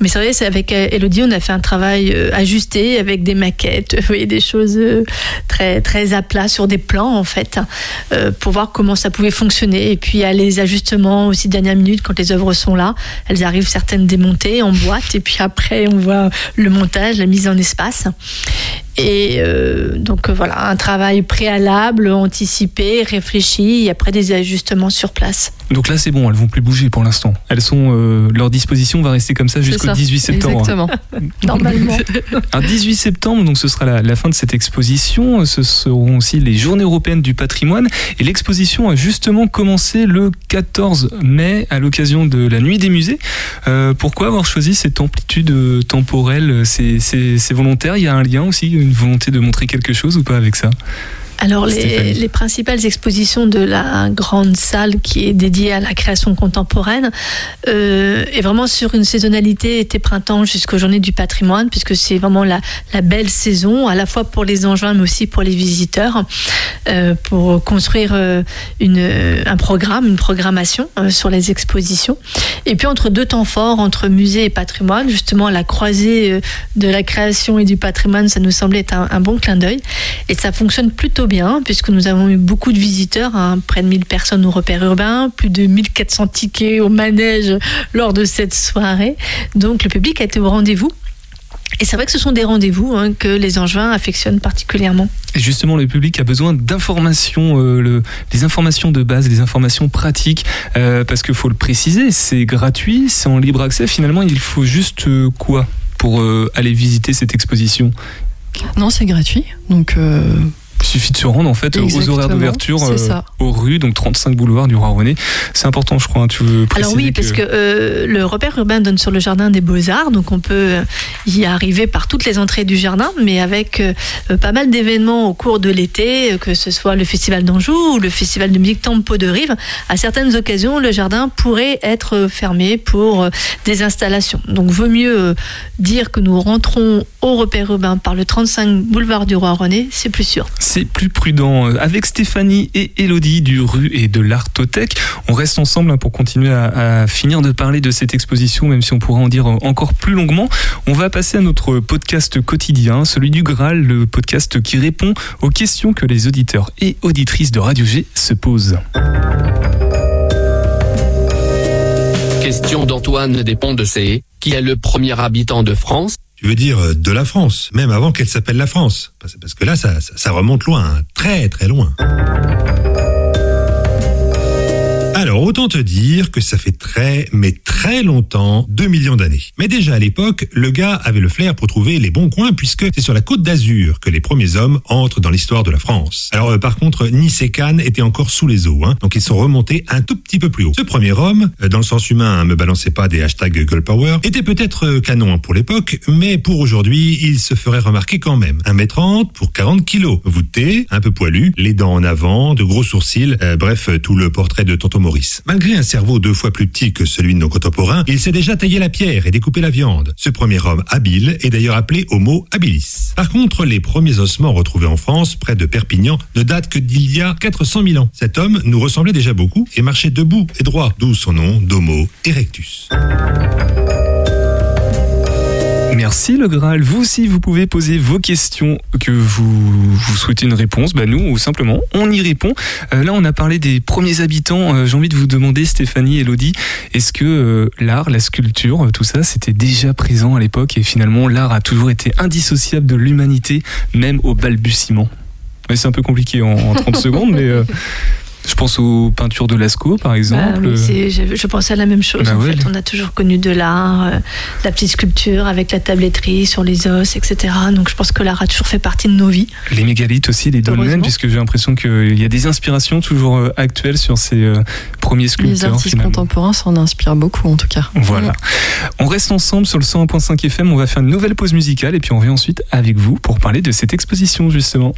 Mais c'est vrai, c'est avec Elodie, on a fait un travail ajusté avec des maquettes, vous des choses très, très à plat sur des plans en fait, pour voir comment ça pouvait fonctionner. Et puis il y a les ajustements aussi dernière minute quand les œuvres sont là. Elles arrivent certaines démontées en boîte et puis après on voit le montage, la mise en espace. Et euh, donc euh, voilà, un travail préalable, anticipé, réfléchi et après des ajustements sur place. Donc là c'est bon, elles vont plus bouger pour l'instant. Elles sont euh, leur disposition va rester comme ça jusqu'au ça, 18 septembre. Exactement. Normalement. Un 18 septembre, donc ce sera la, la fin de cette exposition. Ce seront aussi les Journées européennes du patrimoine. Et l'exposition a justement commencé le 14 mai à l'occasion de la Nuit des musées. Euh, pourquoi avoir choisi cette amplitude temporelle? C'est volontaire? Il y a un lien aussi, une volonté de montrer quelque chose ou pas avec ça? Alors, les, principales expositions de la grande salle qui est dédiée à la création contemporaine euh, est vraiment sur une saisonnalité été-printemps jusqu'aux journées du patrimoine, puisque c'est vraiment la, la belle saison, à la fois pour les engins, mais aussi pour les visiteurs, euh, pour construire euh, une, un programme, une programmation euh, sur les expositions. Et puis, entre deux temps forts, entre musée et patrimoine, justement, la croisée de la création et du patrimoine, ça nous semblait être un, un bon clin d'œil. Et ça fonctionne plutôt bien, puisque nous avons eu beaucoup de visiteurs, hein, près de 1000 personnes au repère urbain, plus de 1400 tickets au manège lors de cette soirée. Donc le public a été au rendez-vous. Et c'est vrai que ce sont des rendez-vous hein, que les Angevins affectionnent particulièrement. Et justement, le public a besoin d'informations, euh, le- des informations de base, des informations pratiques, euh, parce qu'il faut le préciser, c'est gratuit, c'est en libre accès. Finalement, il faut juste euh, quoi? Pour euh, aller visiter cette exposition? Non, c'est gratuit. Donc, euh, Il suffit de se rendre en fait aux horaires d'ouverture euh, aux rues, donc 35 boulevard du Roi René. C'est important, je crois. hein, tu veux préciser Alors oui, parce que euh, le repère urbain donne sur le jardin des beaux-arts, donc on peut y arriver par toutes les entrées du jardin, mais avec euh, euh, pas mal d'événements au cours de l'été, euh, que ce soit le festival d'Anjou ou le festival de musique Tempo de Rive. À certaines occasions, le jardin pourrait être fermé pour des installations. Donc vaut mieux dire que nous rentrons au repère urbain par le 35 boulevard du Roi René, c'est plus sûr. C'est plus prudent. Avec Stéphanie et Elodie du Rue et de l'Artothèque, on reste ensemble hein, pour continuer à, à finir de parler de cette exposition, même si on pourrait en dire encore plus longuement. On va passer à notre podcast quotidien, celui du Graal, le podcast qui répond aux questions que les auditeurs et auditrices de Radio G se posent. Question d'Antoine Despont de C, qui est le premier habitant de France. Tu veux dire euh, de la France, même avant qu'elle s'appelle la France. Parce que là, ça, ça, ça remonte loin, hein, très très loin. Alors, autant te dire que ça fait très, mais très longtemps, 2 millions d'années. Mais déjà à l'époque, le gars avait le flair pour trouver les bons coins puisque c'est sur la côte d'Azur que les premiers hommes entrent dans l'histoire de la France. Alors, euh, par contre, Nice et Cannes étaient encore sous les eaux, hein, donc ils sont remontés un tout petit peu plus haut. Ce premier homme, euh, dans le sens humain, hein, me balancez pas des hashtags girl power, était peut-être euh, canon hein, pour l'époque, mais pour aujourd'hui, il se ferait remarquer quand même. 1m30 pour 40 kilos. Voûté, un peu poilu, les dents en avant, de gros sourcils, bref, tout le portrait de Tonton Maurice. Malgré un cerveau deux fois plus petit que celui de nos contemporains, contemporain, il sait déjà tailler la pierre et découper la viande. Ce premier homme habile est d'ailleurs appelé Homo habilis. Par contre, les premiers ossements retrouvés en France, près de Perpignan, ne datent que d'il y a 400 000 ans. Cet homme nous ressemblait déjà beaucoup et marchait debout et droit, d'où son nom d'Homo erectus. Merci le Graal. Vous aussi, vous pouvez poser vos questions que vous, vous souhaitez une réponse. Bah nous, ou simplement, on y répond. Euh, là, on a parlé des premiers habitants. Euh, J'ai envie de vous demander, Stéphanie, Elodie, est-ce que euh, l'art, la sculpture, tout ça, c'était déjà présent à l'époque et finalement, l'art a toujours été indissociable de l'humanité, même au balbutiement? C'est un peu compliqué en, en 30 secondes, mais je pense aux peintures de Lascaux, par Bah exemple. oui, c'est- je, je pensais à la même chose. Bah en ouais. fait, on a toujours connu de l'art, euh, la petite sculpture avec la tabletterie sur les os, etc. Donc je pense que l'art a toujours fait partie de nos vies. Les mégalithes aussi, les dolmens, puisque j'ai l'impression qu'il y a des inspirations toujours euh, actuelles sur ces euh, premiers sculpteurs. Les artistes finalement. contemporains s'en inspirent beaucoup en tout cas. Voilà. On reste ensemble sur le 101.5 FM, on va faire une nouvelle pause musicale et puis on revient ensuite avec vous pour parler de cette exposition justement.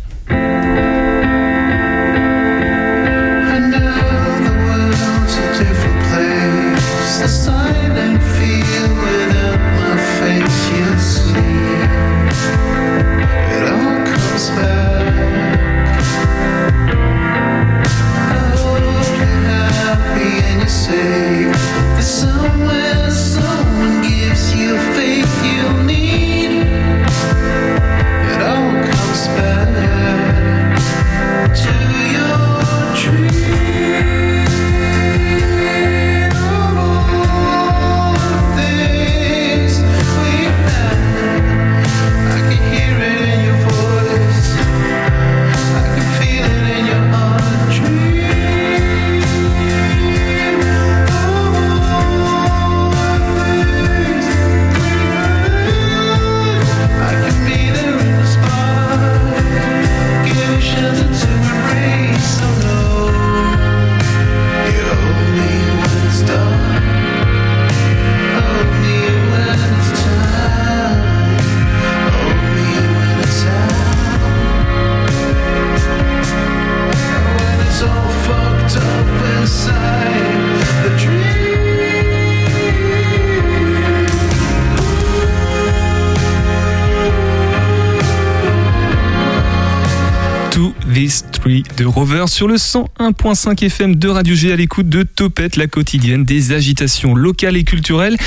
Sur le 101.5 FM de Radio G à l'écoute de Topette, la quotidienne des agitations locales et culturelles.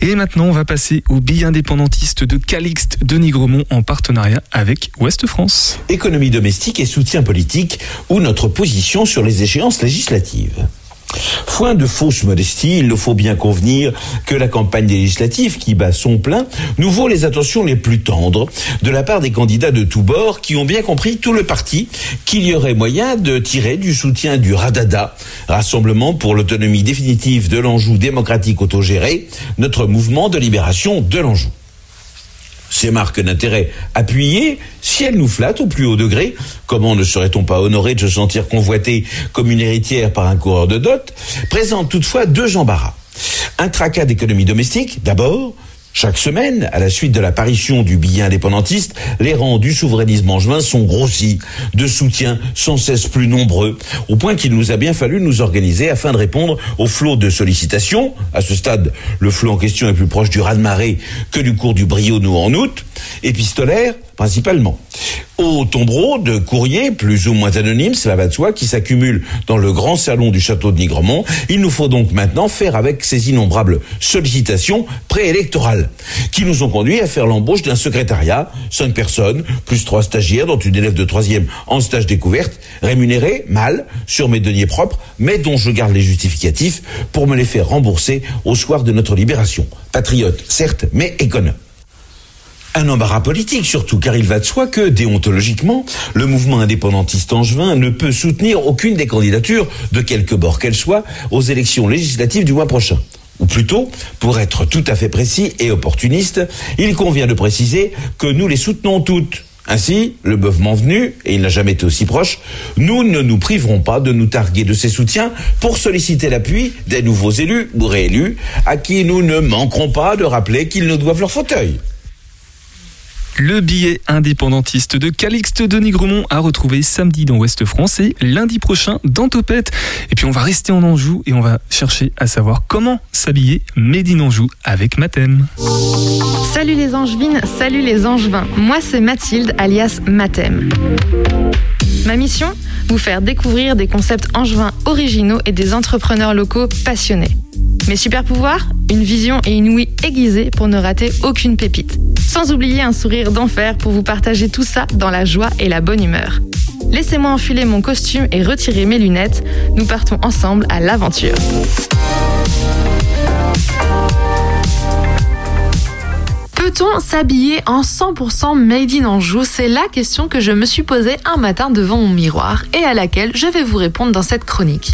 Et maintenant, on va passer au billet indépendantiste de Calixte de Nigremont en partenariat avec Ouest France. économie domestique et soutien politique ou notre position sur les échéances législatives. Foin de fausse modestie, il nous faut bien convenir que la campagne législative qui bat son plein nous vaut les attentions les plus tendres de la part des candidats de tous bords qui ont bien compris tout le parti qu'il y aurait moyen de tirer du soutien du RADADA, Rassemblement pour l'autonomie définitive de l'Anjou démocratique autogéré, notre mouvement de libération de l'Anjou. Ces marques d'intérêt appuyées, si elles nous flattent au plus haut degré, comment ne serait-on pas honoré de se sentir convoité comme une héritière par un coureur de dot, présentent toutefois deux embarras. Un tracas d'économie domestique, d'abord. Chaque semaine, à la suite de l'apparition du billet indépendantiste, les rangs du souverainisme angevin sont grossis, de soutiens sans cesse plus nombreux, au point qu'il nous a bien fallu nous organiser afin de répondre au flot de sollicitations. À ce stade, le flot en question est plus proche du raz-de-marée que du cours du Brionnot en août, épistolaire principalement. Au tombereau de courriers plus ou moins anonymes, cela va de soi, qui s'accumulent dans le grand salon du château de Nigremont, il nous faut donc maintenant faire avec ces innombrables sollicitations préélectorales, qui nous ont conduit à faire l'embauche d'un secrétariat, cinq personnes, plus trois stagiaires, dont une élève de troisième en stage découverte, rémunérée, mal, sur mes deniers propres, mais dont je garde les justificatifs pour me les faire rembourser au soir de notre libération. Patriote, certes, mais économe. Un embarras politique surtout, car il va de soi que, déontologiquement, le mouvement indépendantiste angevin ne peut soutenir aucune des candidatures, de quelque bord qu'elles soient, aux élections législatives du mois prochain. Ou plutôt, pour être tout à fait précis et opportuniste, il convient de préciser que nous les soutenons toutes. Ainsi, le mouvement venu, et il n'a jamais été aussi proche, nous ne nous priverons pas de nous targuer de ces soutiens pour solliciter l'appui des nouveaux élus ou réélus, à qui nous ne manquerons pas de rappeler qu'ils nous doivent leur fauteuil. Le billet indépendantiste de Calixte de Nigremont à retrouver samedi dans Ouest France et lundi prochain dans Topette. Et puis on va rester en Anjou et on va chercher à savoir comment s'habiller Made in Anjou avec Mathem. Salut les angevines, salut les angevins. Moi c'est Mathilde alias Mathem. Ma mission Vous faire découvrir des concepts angevins originaux et des entrepreneurs locaux passionnés. Mes super pouvoirs Une vision et une ouïe aiguisée pour ne rater aucune pépite. Sans oublier un sourire d'enfer pour vous partager tout ça dans la joie et la bonne humeur. Laissez-moi enfiler mon costume et retirer mes lunettes. Nous partons ensemble à l'aventure. Peut-on s'habiller en 100% made in Anjou? C'est la question que je me suis posée un matin devant mon miroir et à laquelle je vais vous répondre dans cette chronique.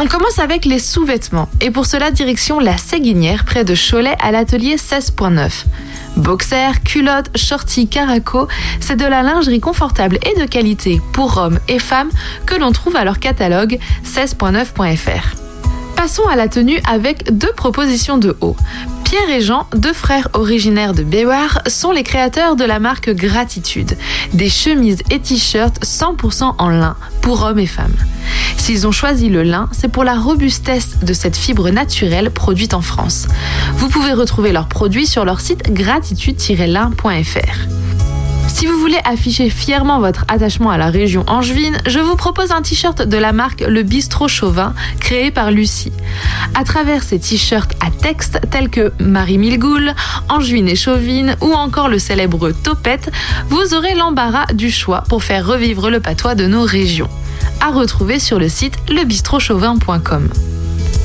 On commence avec les sous-vêtements et pour cela direction la Séguinière près de Cholet à l'atelier 16.9. Boxers, culottes, shorties, caraco, c'est de la lingerie confortable et de qualité pour hommes et femmes que l'on trouve à leur catalogue 16.9.fr. Passons à la tenue avec deux propositions de haut. Pierre et Jean, deux frères originaires de Béouard, sont les créateurs de la marque Gratitude, des chemises et t-shirts 100% en lin pour hommes et femmes. S'ils ont choisi le lin, c'est pour la robustesse de cette fibre naturelle produite en France. Vous pouvez retrouver leurs produits sur leur site gratitude-lin.fr. Si vous voulez afficher fièrement votre attachement à la région angevine, je vous propose un t-shirt de la marque Le Bistrot Chauvin, créé par Lucie. À travers ces t-shirts à texte tels que Marie Milgoul, Angevine et Chauvine ou encore le célèbre Topette, vous aurez l'embarras du choix pour faire revivre le patois de nos régions. À retrouver sur le site lebistrochauvin.com.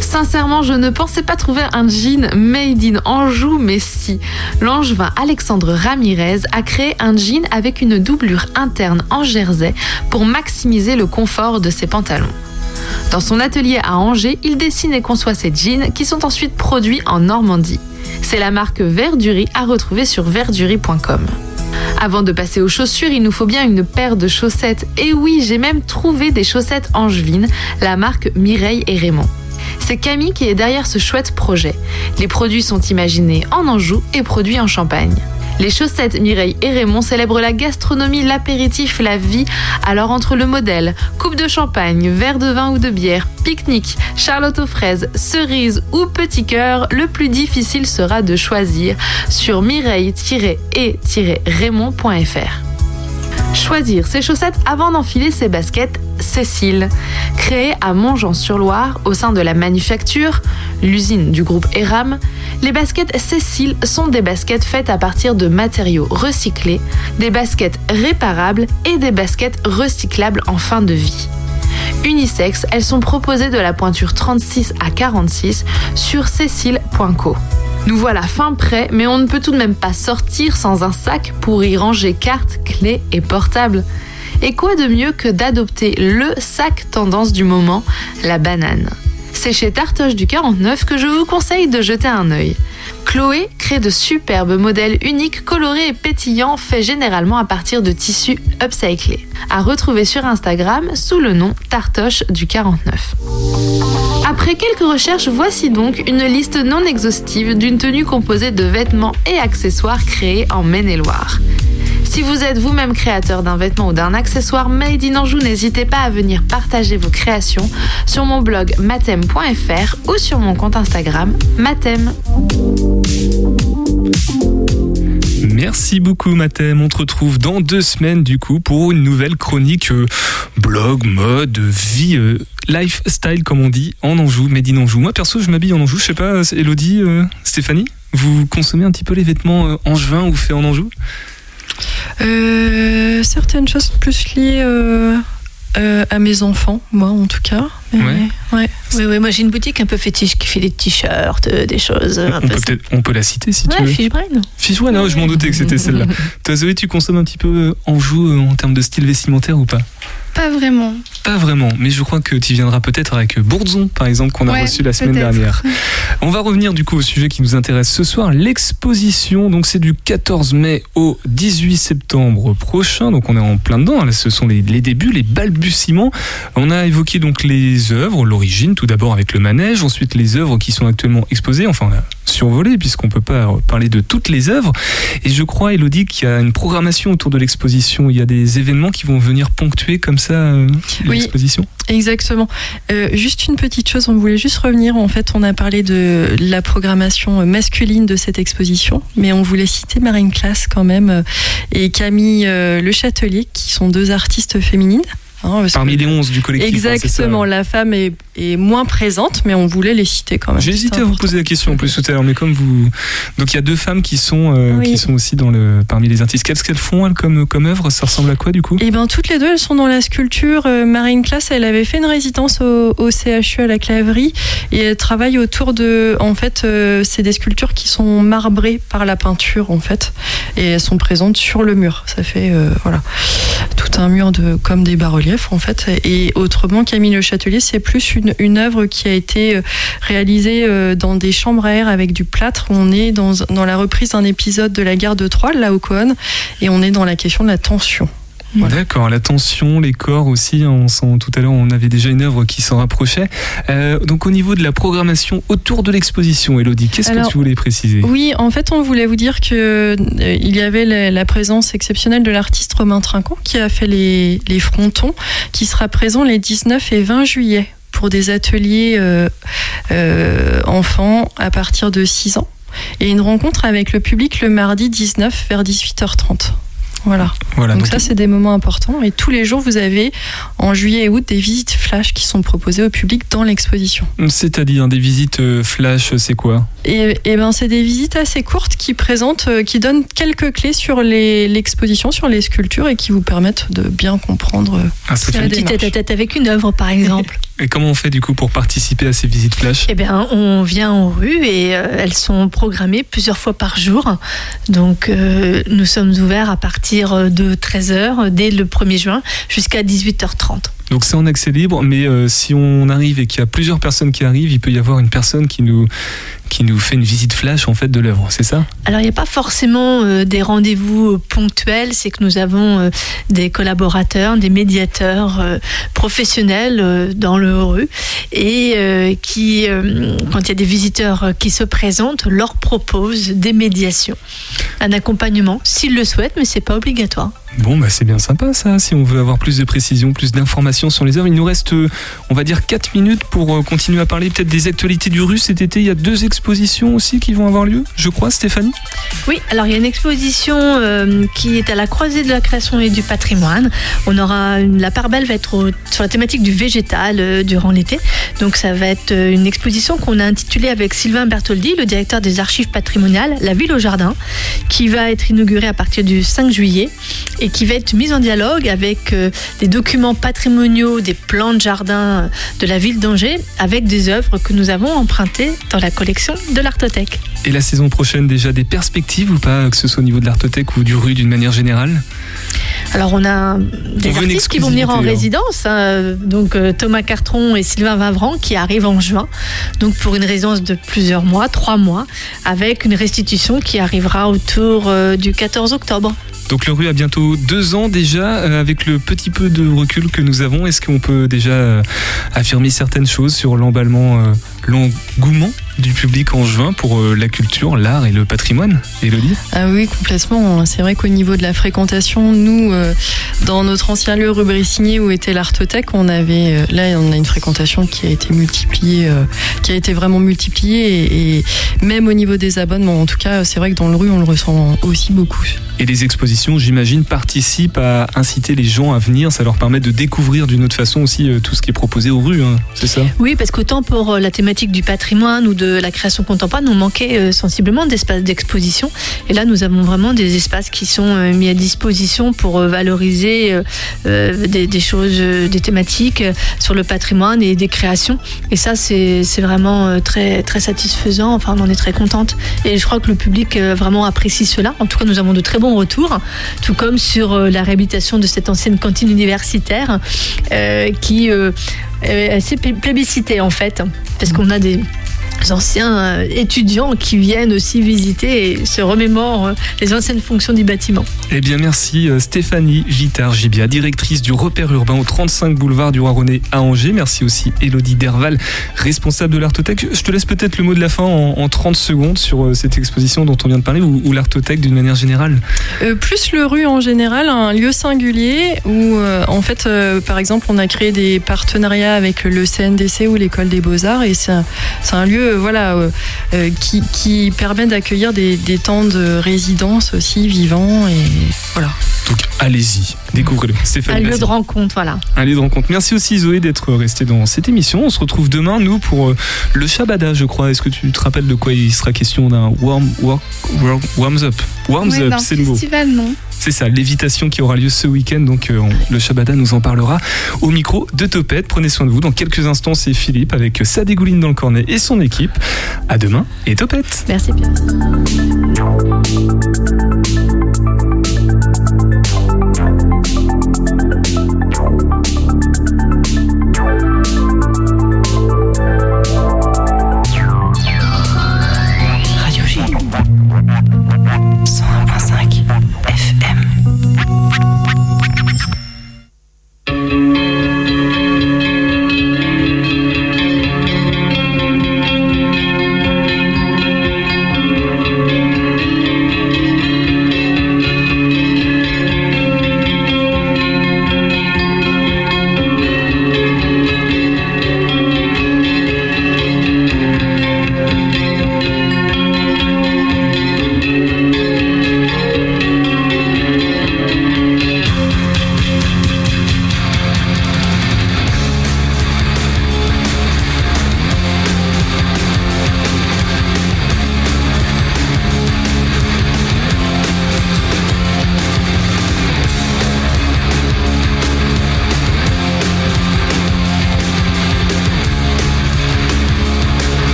Sincèrement, je ne pensais pas trouver un jean made in Anjou, mais si. L'angevin Alexandre Ramirez a créé un jean avec une doublure interne en jersey pour maximiser le confort de ses pantalons. Dans son atelier à Angers, il dessine et conçoit ses jeans qui sont ensuite produits en Normandie. C'est la marque Verdurie à retrouver sur verdurie.com. Avant de passer aux chaussures, il nous faut bien une paire de chaussettes. Et oui, j'ai même trouvé des chaussettes angevines, la marque Mireille et Raymond. C'est Camille qui est derrière ce chouette projet. Les produits sont imaginés en Anjou et produits en Champagne. Les chaussettes Mireille et Raymond célèbrent la gastronomie, l'apéritif, la vie. Alors entre le modèle, coupe de champagne, verre de vin ou de bière, pique-nique, charlotte aux fraises, cerise ou petit cœur, le plus difficile sera de choisir sur mireille-et-raymond.fr. Choisir ses chaussettes avant d'enfiler ses baskets, Cécile. Créée à Montjean-sur-Loire au sein de la manufacture, l'usine du groupe Eram, les baskets Cécile sont des baskets faites à partir de matériaux recyclés, des baskets réparables et des baskets recyclables en fin de vie. Unisex, elles sont proposées de la pointure 36 à 46 sur cécile.co. Nous voilà fin prêt, mais on ne peut tout de même pas sortir sans un sac pour y ranger cartes, clés et portables. Et quoi de mieux que d'adopter le sac tendance du moment, la banane? C'est chez Tartoche du 49 que je vous conseille de jeter un œil. Chloé crée de superbes modèles uniques, colorés et pétillants, faits généralement à partir de tissus upcyclés. À retrouver sur Instagram sous le nom Tartoche du 49. Après quelques recherches, voici donc une liste non exhaustive d'une tenue composée de vêtements et accessoires créés en Maine-et-Loire. Si vous êtes vous-même créateur d'un vêtement ou d'un accessoire made in Anjou, n'hésitez pas à venir partager vos créations sur mon blog matem.fr ou sur mon compte Instagram matem. Merci beaucoup Mathem. On te retrouve dans deux semaines du coup pour une nouvelle chronique euh, blog, mode, vie, euh, lifestyle comme on dit en Anjou, Made in Anjou. Moi perso je m'habille en Anjou. Je sais pas, Elodie, euh, Stéphanie, vous consommez un petit peu les vêtements angevins ou faits en Anjou? Euh, certaines choses plus liées euh, euh, à mes enfants, moi en tout cas. Ouais. ouais. Oui, oui, moi j'ai une boutique un peu fétiche qui fait des t-shirts, euh, des choses. un on peu peut, on peut la citer si tu Ouais, veux. Fishbrain. Fiche, ouais, non, je m'en doutais que c'était celle-là. Toi Zoé, tu consommes un petit peu Anjou euh, en termes de style vestimentaire ou pas? Pas vraiment. Pas vraiment, mais je crois que tu viendras peut-être avec Bourdzon, par exemple, qu'on a Ouais, reçu la semaine dernière. On va revenir du coup au sujet qui nous intéresse ce soir, l'exposition. Donc c'est du 14 mai au 18 septembre prochain. Donc on est en plein dedans. Là, ce sont les, les débuts, les balbutiements. On a évoqué donc les œuvres, l'origine, tout d'abord avec le manège, ensuite les œuvres qui sont actuellement exposées. Enfin, on a survolé puisqu'on peut pas parler de toutes les œuvres. Et je crois, Elodie, qu'il y a une programmation autour de l'exposition. Il y a des événements qui vont venir ponctuer comme ça euh, Oui. l'exposition. Exactement. Euh, juste une petite chose, on voulait juste revenir. En fait, on a parlé de la programmation masculine de cette exposition, mais on voulait citer Marine Classe quand même euh, et Camille euh, Le Châtelier, qui sont deux artistes féminines. Hein, parce Parmi que- les 11 du collectif. hein, Exactement, la femme est, est moins présente, mais on voulait les citer quand même. J'ai hésité à vous poser la question en plus tout à l'heure, mais comme vous. Donc il y a deux femmes qui sont, euh, Oui. qui sont aussi dans le, parmi les artistes. Qu'est-ce qu'elles font elles, comme, comme œuvre? Ça ressemble à quoi du coup? Eh ben toutes les deux, elles sont dans la sculpture. Euh, Marine Classe, elle avait fait une résidence au, au CHU à la Claverie et elle travaille autour de. En fait, euh, c'est des sculptures qui sont marbrées par la peinture en fait et elles sont présentes sur le mur. Ça fait euh, voilà tout un mur de comme des bas-reliefs en fait. Et autrement, Camille Le Châtelier, c'est plus une, une œuvre qui a été euh, réalisée euh, dans des chambres à air avec du plâtre. On est dans, dans la reprise d'un épisode de la guerre de Troie, là au Cohen, et on est dans la question de la tension. D'accord, la tension, les corps aussi. On sent, tout à l'heure, on avait déjà une œuvre qui s'en rapprochait. Euh, donc au niveau de la programmation autour de l'exposition, Elodie, qu'est-ce que tu voulais préciser? Oui, en fait, on voulait vous dire que euh, il y avait la, la présence exceptionnelle de l'artiste Romain Trinquant qui a fait les, les frontons, qui sera présent les 19 et 20 juillet pour des ateliers euh, euh, enfants à partir de 6 ans et une rencontre avec le public le mardi 19 vers 18h30. Voilà. Voilà, donc, donc- ça, c'est des moments importants. Et tous les jours, vous avez en juillet et août des visites flash qui sont proposées au public dans l'exposition. C'est-à-dire des visites euh, flash, c'est quoi? Et, et ben c'est des visites assez courtes qui présentent, euh, qui donnent quelques clés sur l'exposition, sur les sculptures et qui vous permettent de bien comprendre. euh, Ah, ça fait la un Petit démarche. tête à tête avec une œuvre, par exemple. Et comment on fait du coup pour participer à ces visites flash? Eh bien, on vient en rue et euh, elles sont programmées plusieurs fois par jour. Donc, euh, nous sommes ouverts à partir de 13h dès le 1er juin jusqu'à 18h30. Donc c'est en accès libre, mais euh, si on arrive et qu'il y a plusieurs personnes qui arrivent, il peut y avoir une personne qui nous, qui nous fait une visite flash en fait de l'œuvre, c'est ça? Alors, il n'y a pas forcément euh, des rendez-vous ponctuels, c'est que nous avons euh, des collaborateurs, des médiateurs euh, professionnels euh, dans le rue et euh, qui, euh, quand il y a des visiteurs euh, qui se présentent, leur proposent des médiations, un accompagnement s'ils le souhaitent, mais c'est pas obligatoire. Bon, bah c'est bien sympa ça. Si on veut avoir plus de précision, plus d'informations sur les œuvres, il nous reste, euh, on va dire, 4 minutes pour euh, continuer à parler peut-être des actualités du russe. Cet été, il y a deux expositions aussi qui vont avoir lieu, je crois, Stéphanie? Oui, alors il y a une exposition euh, qui est à la croisée de la création et du patrimoine. On aura la part belle va être sur la thématique du végétal durant l'été. Donc ça va être une exposition qu'on a intitulée avec Sylvain Bertoldi, le directeur des archives patrimoniales, La ville au jardin, qui va être inaugurée à partir du 5 juillet et qui va être mise en dialogue avec euh, des documents patrimoniaux, des plans de jardin euh, de la ville d'Angers, avec des œuvres que nous avons empruntées dans la collection de l'Artothèque. Et la saison prochaine, déjà des perspectives ou pas, que ce soit au niveau de l'artothèque ou du rue d'une manière générale? Alors on a des On artistes qui vont venir en hein. résidence, hein, donc euh, Thomas Cartron et Sylvain Vavran qui arrivent en juin, donc pour une résidence de plusieurs mois, trois mois, avec une restitution qui arrivera autour du 14 octobre. Donc le rue a bientôt deux ans déjà, euh, avec le petit peu de recul que nous avons, est-ce qu'on peut déjà euh, affirmer certaines choses sur l'emballement, euh, l'engouement du public en juin pour euh, la culture, l'art et le patrimoine Élodie? Ah oui, complètement. C'est vrai qu'au niveau de la fréquentation, nous, euh, dans notre ancien lieu rue Brissigny où était l'Artothèque, on avait euh, là on a une fréquentation qui a été multipliée, euh, qui a été vraiment multipliée et, et même au niveau des abonnements. En tout cas, c'est vrai que dans le rue, on le ressent aussi beaucoup. Et les expositions, j'imagine, participent à inciter les gens à venir, ça leur permet de découvrir d'une autre façon aussi tout ce qui est proposé aux rues, hein, c'est ça? Oui, parce qu'autant pour la thématique du patrimoine ou de la création contemporaine, on manquait euh, sensiblement d'espaces d'exposition. Et là, nous avons vraiment des espaces qui sont euh, mis à disposition pour euh, valoriser des, choses, des thématiques sur le patrimoine et des créations. Et ça, c'est vraiment très, très satisfaisant. Enfin, on en est très contente. Et je crois que le public vraiment apprécie cela. En tout cas, nous avons de très bons retours, tout comme sur la réhabilitation de cette ancienne cantine universitaire qui assez plé- plébiscitée en fait, parce qu'on a des anciens euh, étudiants qui viennent aussi visiter et se remémorent euh, les anciennes fonctions du bâtiment. Eh bien, merci euh, Stéphanie Vittard-Gibia, directrice du repère urbain au 35 boulevard du Roi-René à Angers. Merci aussi Elodie Derval, responsable de l'Artothèque. Je te laisse peut-être le mot de la fin en, en 30 secondes sur cette exposition dont on vient de parler ou, ou l'Artothèque d'une manière générale. Euh, plus le rue en général, un lieu singulier où, euh, en fait, euh, par exemple, on a créé des partenariats avec le CNDC ou l'école des beaux-arts et c'est un, c'est un lieu voilà, euh, euh, qui, qui permet d'accueillir des, des temps de résidence aussi vivants et voilà. Donc allez-y, découvrez-le. Un Stéphanie, lieu merci. de rencontre, voilà. Un lieu de rencontre. Merci aussi Zoé d'être restée dans cette émission. On se retrouve demain, nous, pour euh, le Shabada, je crois. Est-ce que tu te rappelles de quoi il sera question d'un warm, warm, warm- warms up? Warms Ouais, up, c'est le mot. festival, non? C'est ça, l'évitation qui aura lieu ce week-end. Donc, euh, le Shabada nous en parlera au micro de Topette. Prenez soin de vous. Dans quelques instants, c'est Philippe avec sa dégouline dans le cornet et son équipe. À demain et Topette. Merci bien.